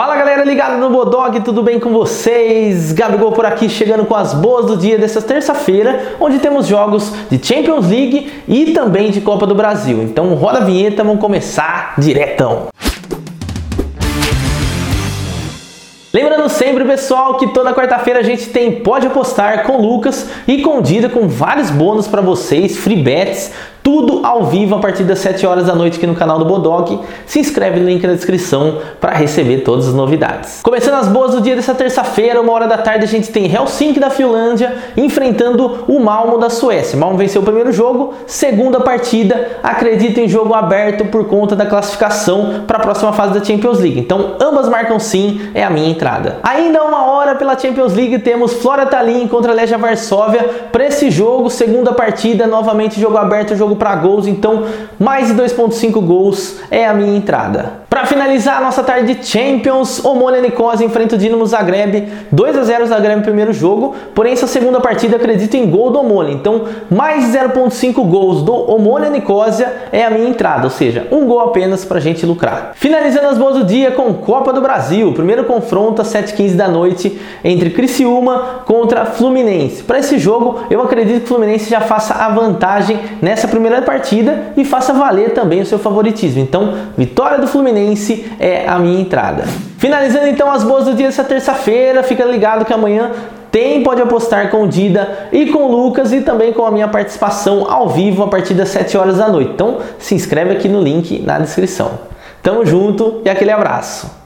Fala galera ligada no Bodog, tudo bem com vocês? Gabigol por aqui chegando com as boas do dia dessa terça-feira, onde temos jogos de Champions League e também de Copa do Brasil. Então roda a vinheta, vamos começar diretão. Lembrando sempre, pessoal, que toda quarta-feira a gente tem Pode Apostar com Lucas e com Dida com vários bônus para vocês, free bets, tudo ao vivo a partir das 7 horas da noite aqui no canal do Bodog. Se inscreve no link na descrição para receber todas as novidades. Começando as boas do dia dessa terça-feira, uma hora da tarde, a gente tem Helsinki da Finlândia enfrentando o Malmo da Suécia. Malmo venceu o primeiro jogo, segunda partida, acredito em jogo aberto por conta da classificação para a próxima fase da Champions League. Então, ambas marcam sim, é a minha entrada. Ainda uma hora pela Champions League, temos Flora Tallinn contra Legia Varsóvia. Para esse jogo, segunda partida, novamente jogo aberto, jogo jogo para gols, então mais de 2.5 gols é a minha entrada. Para finalizar a nossa tarde de Champions, Omonia Nicosia enfrenta o Dinamo Zagreb, 2 a 0 Zagreb no primeiro jogo, porém essa segunda partida acredito em gol do Omonia, então mais de 0.5 gols do Omonia Nicosia é a minha entrada, ou seja, um gol apenas para gente lucrar. Finalizando as boas do dia com Copa do Brasil, primeiro confronto às 7h15 da noite entre Criciúma contra Fluminense. Para esse jogo, eu acredito que o Fluminense já faça a vantagem nessa primeira partida e faça valer também o seu favoritismo. Então, vitória do Fluminense é a minha entrada. Finalizando então as boas do dia dessa terça-feira, fica ligado que amanhã tem Pode Apostar com o Dida e com o Lucas e também com a minha participação ao vivo a partir das 7 horas da noite. Então se inscreve aqui no link na descrição. Tamo junto e aquele abraço.